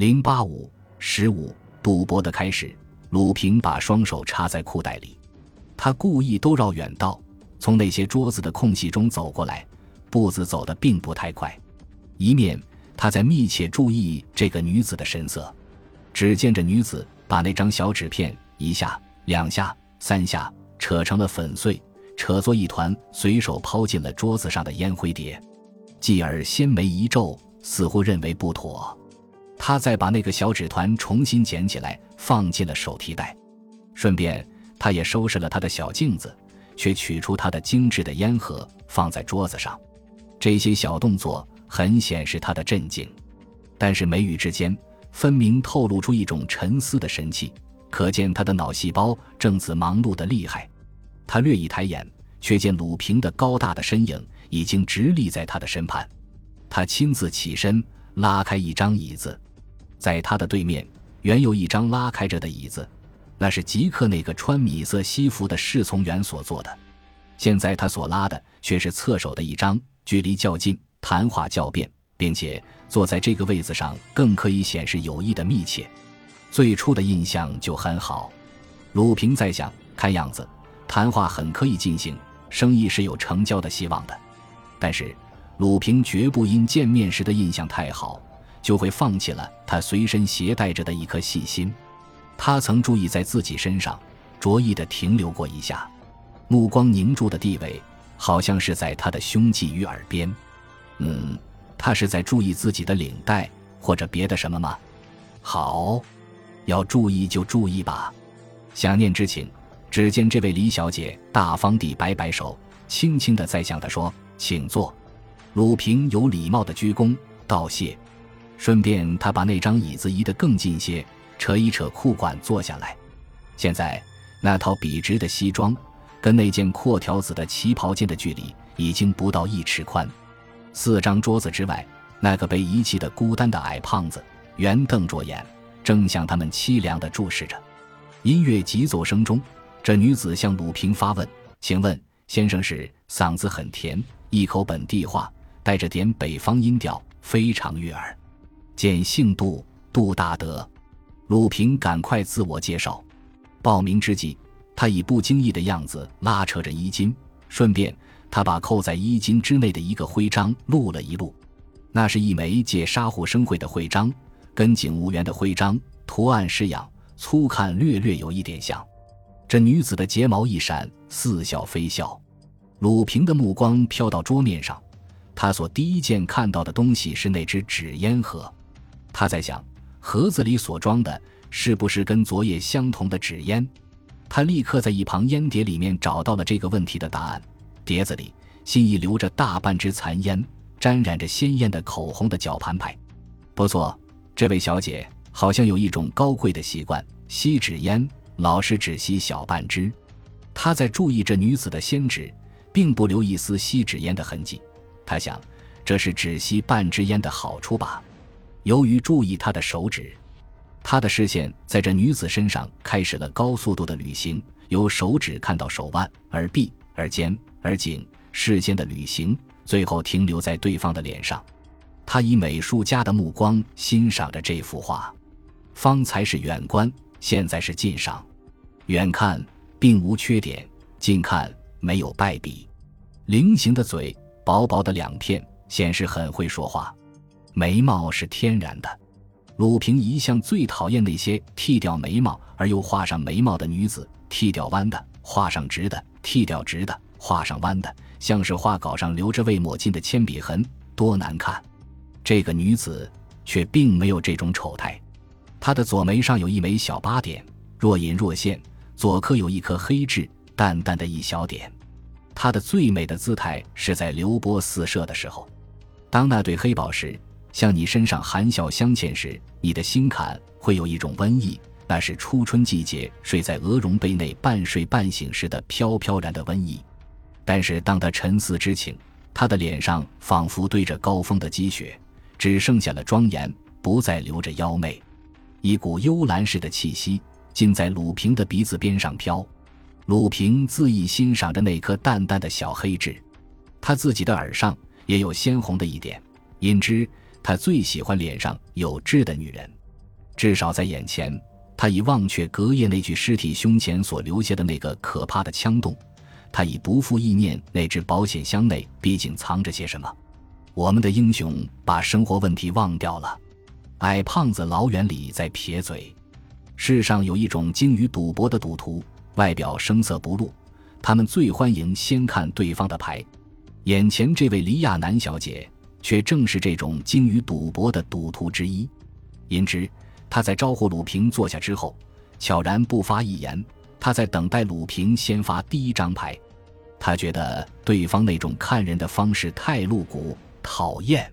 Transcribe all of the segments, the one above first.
零八五十五，赌博的开始。鲁平把双手插在裤袋里，他故意都绕远道，从那些桌子的空隙中走过来，步子走得并不太快。一面他在密切注意这个女子的神色。只见这女子把那张小纸片一下、两下、三下扯成了粉碎，扯作一团，随手抛进了桌子上的烟灰碟。继而纤眉一皱，似乎认为不妥。他再把那个小纸团重新捡起来，放进了手提袋，顺便他也收拾了他的小镜子，却取出他的精致的烟盒放在桌子上。这些小动作很显示他的镇静，但是眉宇之间分明透露出一种沉思的神气，可见他的脑细胞正自忙碌的厉害。他略一抬眼，却见鲁平的高大的身影已经直立在他的身畔。他亲自起身，拉开一张椅子。在他的对面，原有一张拉开着的椅子，那是吉克那个穿米色西服的侍从员所坐的。现在他所拉的却是侧手的一张，距离较近，谈话较便，并且坐在这个位子上更可以显示友谊的密切。最初的印象就很好。鲁平在想，看样子谈话很可以进行，生意是有成交的希望的。但是鲁平绝不因见面时的印象太好。就会放弃了他随身携带着的一颗细心。他曾注意在自己身上，着意的停留过一下，目光凝住的地位，好像是在他的胸际与耳边。嗯，他是在注意自己的领带或者别的什么吗？好，要注意就注意吧。想念之情，只见这位李小姐大方地摆摆手，轻轻的在向他说：“请坐。”鲁平有礼貌的鞠躬道谢。顺便，他把那张椅子移得更近些，扯一扯裤管，坐下来。现在，那套笔直的西装跟那件阔条子的旗袍间的距离已经不到一尺宽。四张桌子之外，那个被遗弃的孤单的矮胖子圆瞪着眼，正向他们凄凉地注视着。音乐急奏声中，这女子向鲁平发问：“请问，先生是？”嗓子很甜，一口本地话，带着点北方音调，非常悦耳。见姓杜，杜大德。鲁平赶快自我介绍。报名之际，他以不经意的样子拉扯着衣襟，顺便他把扣在衣襟之内的一个徽章录了一录。那是一枚借沙户生会的徽章，跟警务员的徽章图案式样，粗看略略有一点像。这女子的睫毛一闪，似笑非笑。鲁平的目光飘到桌面上，他所第一件看到的东西是那只纸烟盒。他在想，盒子里所装的是不是跟昨夜相同的纸烟？他立刻在一旁烟碟里面找到了这个问题的答案。碟子里心意留着大半支残烟，沾染着鲜艳的口红的绞盘牌。不错，这位小姐好像有一种高贵的习惯，吸纸烟，老是只吸小半支。他在注意这女子的仙指，并不留一丝吸纸烟的痕迹。他想，这是只吸半支烟的好处吧。由于注意她的手指，他的视线在这女子身上开始了高速度的旅行，由手指看到手腕、耳臂、耳尖、耳颈，视线的旅行，最后停留在对方的脸上。他以美术家的目光欣赏着这幅画，方才是远观，现在是近赏。远看并无缺点，近看没有败笔。菱形的嘴，薄薄的两片，显示很会说话。眉毛是天然的，鲁平一向最讨厌那些剃掉眉毛而又画上眉毛的女子，剃掉弯的，画上直的；剃掉直的，画上弯的，像是画稿上留着未抹尽的铅笔痕，多难看。这个女子却并没有这种丑态，她的左眉上有一枚小疤点，若隐若现，左科有一颗黑痣，淡淡的一小点。她的最美的姿态是在流波四射的时候，当那对黑宝石。向你身上含笑相欠时，你的心坎会有一种温意，那是初春季节睡在鹅绒被内半睡半醒时的飘飘然的温意。但是当他沉思之情，他的脸上仿佛堆着高峰的积雪，只剩下了庄严，不再留着妖媚。一股幽兰似的气息尽在鲁平的鼻子边上飘。鲁平恣意欣赏着那颗淡淡的小黑痣，他自己的耳上也有鲜红的一点，因之。他最喜欢脸上有痣的女人。至少在眼前，他已忘却隔夜那具尸体胸前所留下的那个可怕的枪洞，他已不复意念那只保险箱内毕竟藏着些什么。我们的英雄把生活问题忘掉了。矮胖子老远里在撇嘴。世上有一种精于赌博的赌徒，外表声色不露，他们最欢迎先看对方的牌。眼前这位黎亚男小姐，却正是这种精于赌博的赌徒之一。因之，他在招呼鲁平坐下之后，悄然不发一言。他在等待鲁平先发第一张牌。他觉得对方那种看人的方式太露骨、讨厌，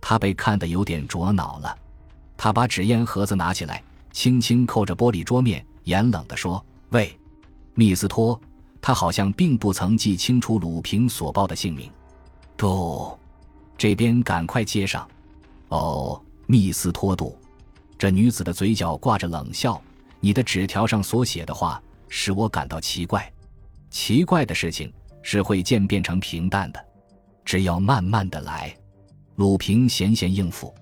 他被看得有点着恼了。他把纸烟盒子拿起来。轻轻扣着玻璃桌面，严冷地说：“喂，密斯托。”他好像并不曾记清楚鲁平所报的姓名。杜，这边赶快接上。哦，密斯托杜。这女子的嘴角挂着冷笑。你的纸条上所写的话使我感到奇怪。奇怪的事情是会渐变成平淡的，只要慢慢的来。鲁平闲闲应付。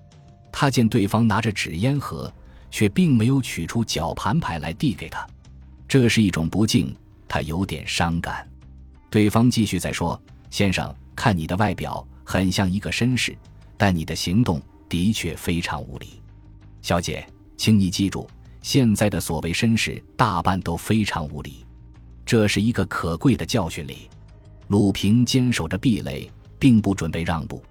他见对方拿着纸烟盒。却并没有取出绞盘牌来递给他，这是一种不敬，他有点伤感。对方继续在说：“先生，看你的外表很像一个绅士，但你的行动的确非常无礼。小姐，请你记住，现在的所谓绅士大半都非常无礼，这是一个可贵的教训里。”鲁平坚守着壁垒，并不准备让步。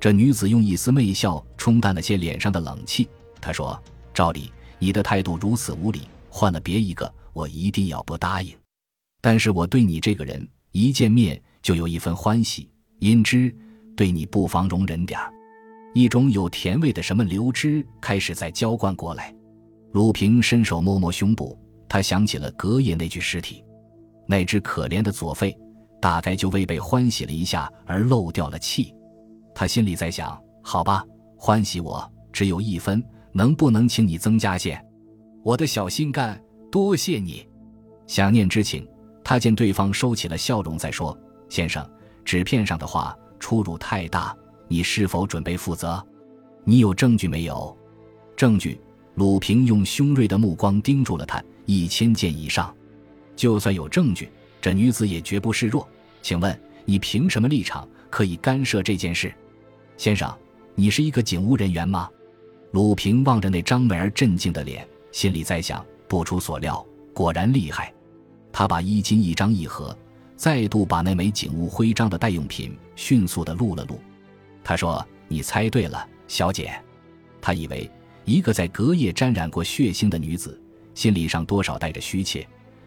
这女子用一丝媚笑冲淡了些脸上的冷气，她说。照理，你的态度如此无礼，换了别一个，我一定要不答应。但是我对你这个人，一见面就有一份欢喜，因之对你不妨容忍点儿。一种有甜味的什么流汁开始在浇灌过来。鲁平伸手摸摸胸部，他想起了隔夜那具尸体，那只可怜的左肺，大概就为被欢喜了一下而漏掉了气。他心里在想：好吧，欢喜我只有一分。能不能请你增加些？我的小心肝，多谢你。想念之情，他见对方收起了笑容，再说：“先生，纸片上的话出入太大，你是否准备负责？你有证据没有？”证据？鲁平用凶锐的目光盯住了他。一千件以上，就算有证据，这女子也绝不示弱。请问你凭什么立场可以干涉这件事？先生，你是一个警务人员吗？鲁平望着那张美而镇静的脸，心里在想：不出所料，果然厉害。他把衣襟一张一合，再度把那枚警务徽章的代用品迅速地录了录。他说：“你猜对了，小姐。”他以为一个在隔夜沾染过血腥的女子，心理上多少带着虚怯，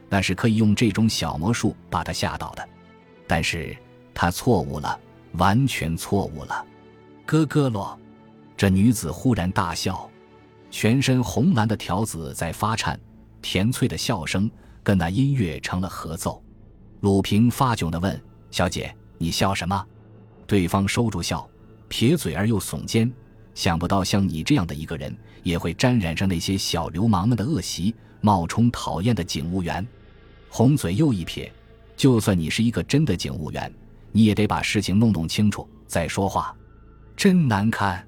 那是可以用这种小魔术把她吓倒的。但是他错误了，完全错误了。咯咯咯。这女子忽然大笑，全身红蓝的条子在发颤，甜脆的笑声跟那音乐成了合奏。鲁平发窘地问：“小姐，你笑什么？”对方收住笑，撇嘴而又耸肩。想不到像你这样的一个人，也会沾染上那些小流氓们的恶习，冒充讨厌的警务员。红嘴又一撇：“就算你是一个真的警务员，你也得把事情弄弄清楚再说话。”真难看。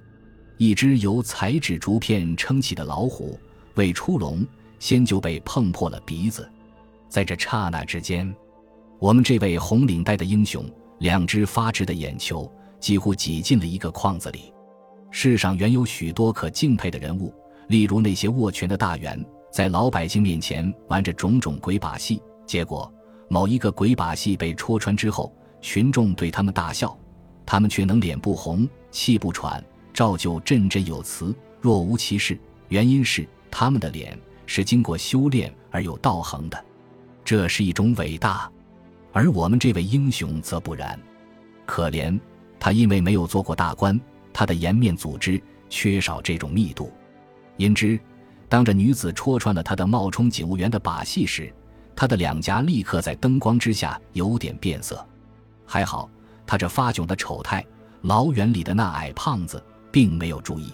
一只由彩纸竹片撑起的老虎，未出笼，先就被碰破了鼻子。在这刹那之间，我们这位红领带的英雄，两只发直的眼球几乎挤进了一个框子里。世上原有许多可敬佩的人物，例如那些握拳的大员，在老百姓面前玩着种种鬼把戏，结果某一个鬼把戏被戳穿之后，群众对他们大笑，他们却能脸不红，气不喘。照旧振振有词，若无其事。原因是他们的脸是经过修炼而有道行的，这是一种伟大。而我们这位英雄则不然，可怜他因为没有做过大官，他的颜面组织缺少这种密度。因之，当这女子戳穿了他的冒充警务员的把戏时，他的两颊立刻在灯光之下有点变色。还好，他这发窘的丑态，老远里的那矮胖子。并没有注意，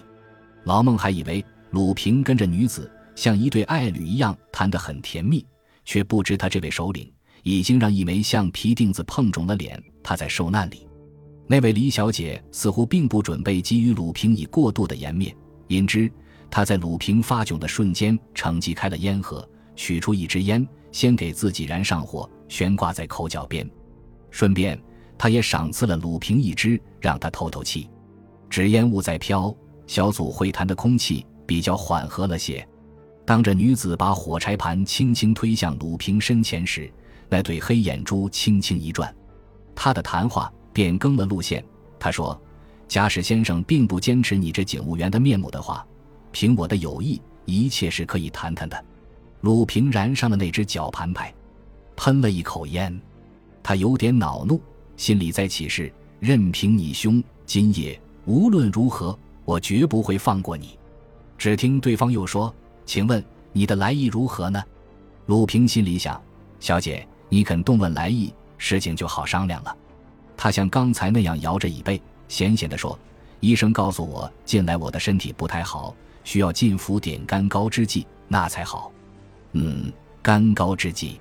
老孟还以为鲁平跟着女子像一对爱侣一样谈得很甜蜜，却不知他这位首领已经让一枚橡皮钉子碰肿了脸。他在受难里，那位李小姐似乎并不准备给予鲁平以过度的颜面，因之，她在鲁平发窘的瞬间，乘机开了烟盒，取出一支烟，先给自己燃上火，悬挂在口角边。顺便，他也赏赐了鲁平一支，让他透透气。纸烟雾在飘，小组会谈的空气比较缓和了些。当这女子把火柴盘轻轻推向鲁平身前时，那对黑眼珠轻轻一转，他的谈话变更了路线。他说：“假使先生并不坚持你这警务员的面目的话，凭我的友谊，一切是可以谈谈的。”鲁平燃上了那只绞盘牌，喷了一口烟，他有点恼怒，心里在起誓：任凭你凶，今夜无论如何，我绝不会放过你。只听对方又说。请问你的来意如何呢？鲁平心里想：小姐，你肯动问来意，事情就好商量了。他像刚才那样摇着椅背，闲闲地说：“医生告诉我，近来我的身体不太好，需要进服点甘膏之剂，那才好。”嗯，甘膏之剂。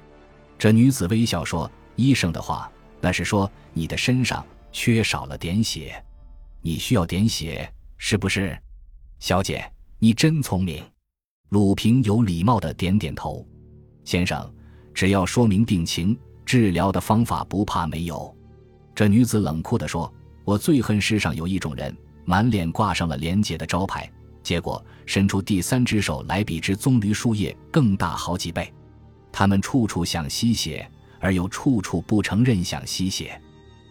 这女子微笑说：“医生的话，那是说你的身上缺少了点血，你需要点血，是不是？小姐，你真聪明。”鲁平有礼貌的点点头，先生，只要说明病情，治疗的方法不怕没有。这女子冷酷地说：“我最恨世上有一种人，满脸挂上了廉洁的招牌，结果伸出第三只手来，比之棕榈树叶更大好几倍。他们处处想吸血，而又处处不承认想吸血。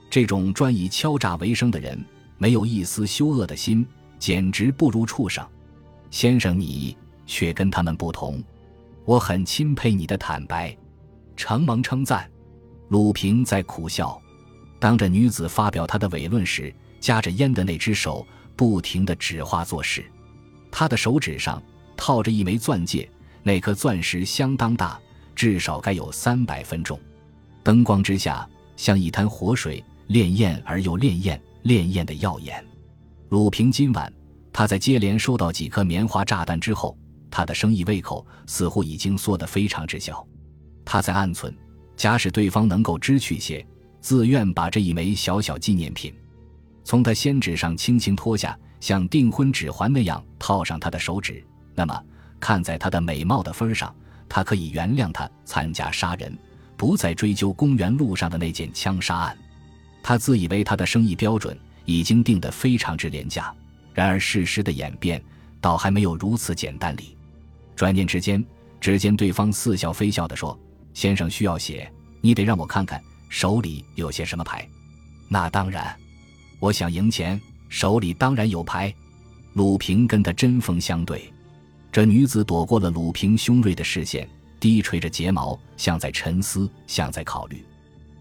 这种专以敲诈为生的人，没有一丝羞恶的心，简直不如畜生。先生，你。”却跟他们不同，我很钦佩你的坦白，承蒙称赞。鲁平在苦笑，当着女子发表他的伪论时，夹着烟的那只手不停地指画做事。他的手指上套着一枚钻戒，那颗钻石相当大，至少该有三百分重。灯光之下，像一滩活水，潋滟而又潋滟，潋滟的耀眼。鲁平今晚他在接连收到几颗棉花炸弹之后。他的生意胃口似乎已经缩得非常之小，他在暗存，假使对方能够知趣些，自愿把这一枚小小纪念品从他仙指上轻轻脱下，像订婚指环那样套上他的手指，那么看在他的美貌的份上，他可以原谅他参加杀人，不再追究公园路上的那件枪杀案。他自以为他的生意标准已经定得非常之廉价，然而事实的演变倒还没有如此简单哩。转念之间，只见对方似笑非笑地说：“先生需要血，你得让我看看手里有些什么牌。”“那当然，我想赢钱，手里当然有牌。”鲁平跟他针锋相对。这女子躲过了鲁平凶锐的视线，低垂着睫毛，像在沉思，像在考虑。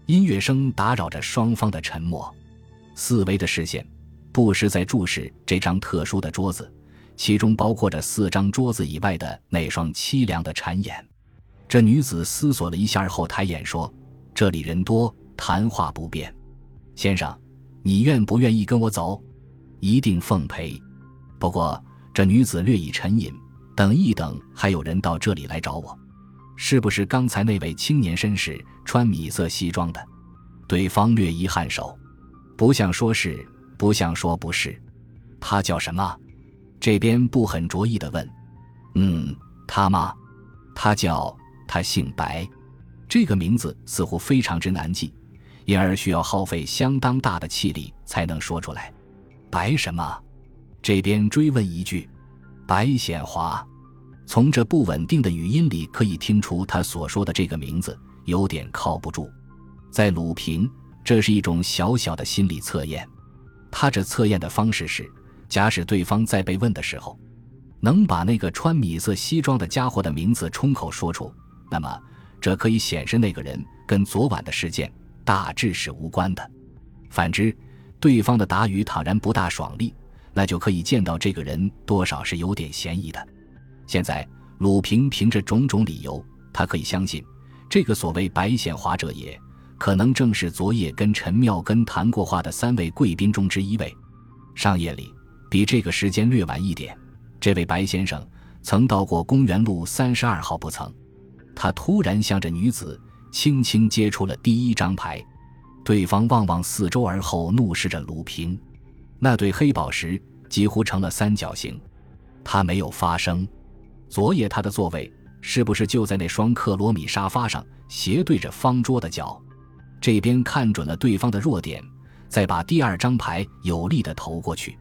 音乐声打扰着双方的沉默，四维的视线不时在注视这张特殊的桌子。其中包括着四张桌子以外的那双凄凉的禅眼。这女子思索了一下后抬眼说：“这里人多，谈话不便。先生，你愿不愿意跟我走？一定奉陪。不过这女子略一沉吟，等一等，还有人到这里来找我，是不是刚才那位青年绅士穿米色西装的？”对方略一颔首，不像说是，不像说不是。他叫什么？这边不很着意的问：“嗯，他吗？他叫他姓白，这个名字似乎非常之难记，因而需要耗费相当大的气力才能说出来。白什么？”这边追问一句：“白显华。”从这不稳定的语音里可以听出，他所说的这个名字有点靠不住。在鲁平，这是一种小小的心理测验。他这测验的方式是。假使对方在被问的时候，能把那个穿米色西装的家伙的名字冲口说出，那么这可以显示那个人跟昨晚的事件大致是无关的。反之，对方的答语倘然不大爽利，那就可以见到这个人多少是有点嫌疑的。现在，鲁平凭着种种理由，他可以相信，这个所谓白显华者也，可能正是昨夜跟陈妙根谈过话的三位贵宾中之一位。上夜里。比这个时间略晚一点，这位白先生曾到过公园路三十二号，不曾。他突然向着女子轻轻接出了第一张牌，对方望望四周，而后怒视着鲁平。那对黑宝石几乎成了三角形。他没有发声。昨夜他的座位是不是就在那双克罗米沙发上，斜对着方桌的角？这边看准了对方的弱点，再把第二张牌有力的投过去。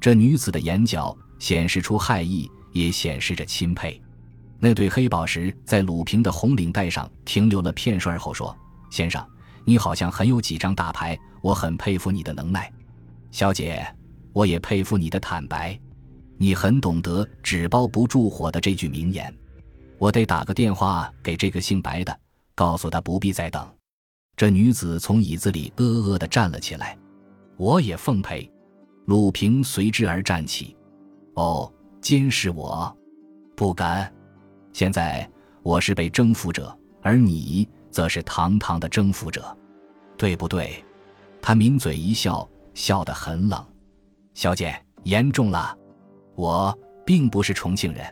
这女子的眼角显示出害意，也显示着钦佩。那对黑宝石在鲁平的红领带上停留了片瞬后说：“先生，你好像很有几张大牌，我很佩服你的能耐。小姐，我也佩服你的坦白。你很懂得‘纸包不住火’的这句名言。我得打个电话给这个姓白的，告诉他不必再等。”这女子从椅子里呃呃地站了起来，我也奉陪。鲁平随之而站起。哦，监视我？不敢。现在我是被征服者，而你则是堂堂的征服者，对不对？他抿嘴一笑，笑得很冷。小姐，严重了。我并不是重庆人。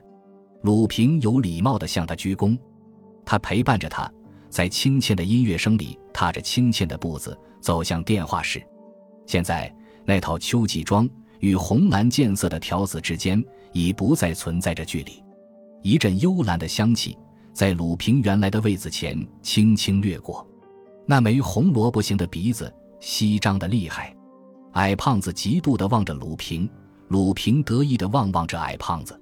鲁平有礼貌地向他鞠躬。他陪伴着他。在亲切的音乐声里，踏着轻欠的步子走向电话室。现在，那套秋季装与红蓝渐色的条子之间已不再存在着距离。一阵幽兰的香气在鲁平原来的位子前轻轻掠过，那枚红萝卜形的鼻子稀张的厉害。矮胖子嫉妒的望着鲁平，鲁平得意的望望着矮胖子。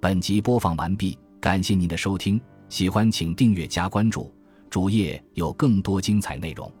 本集播放完毕，感谢您的收听。喜欢请订阅加关注，主页有更多精彩内容。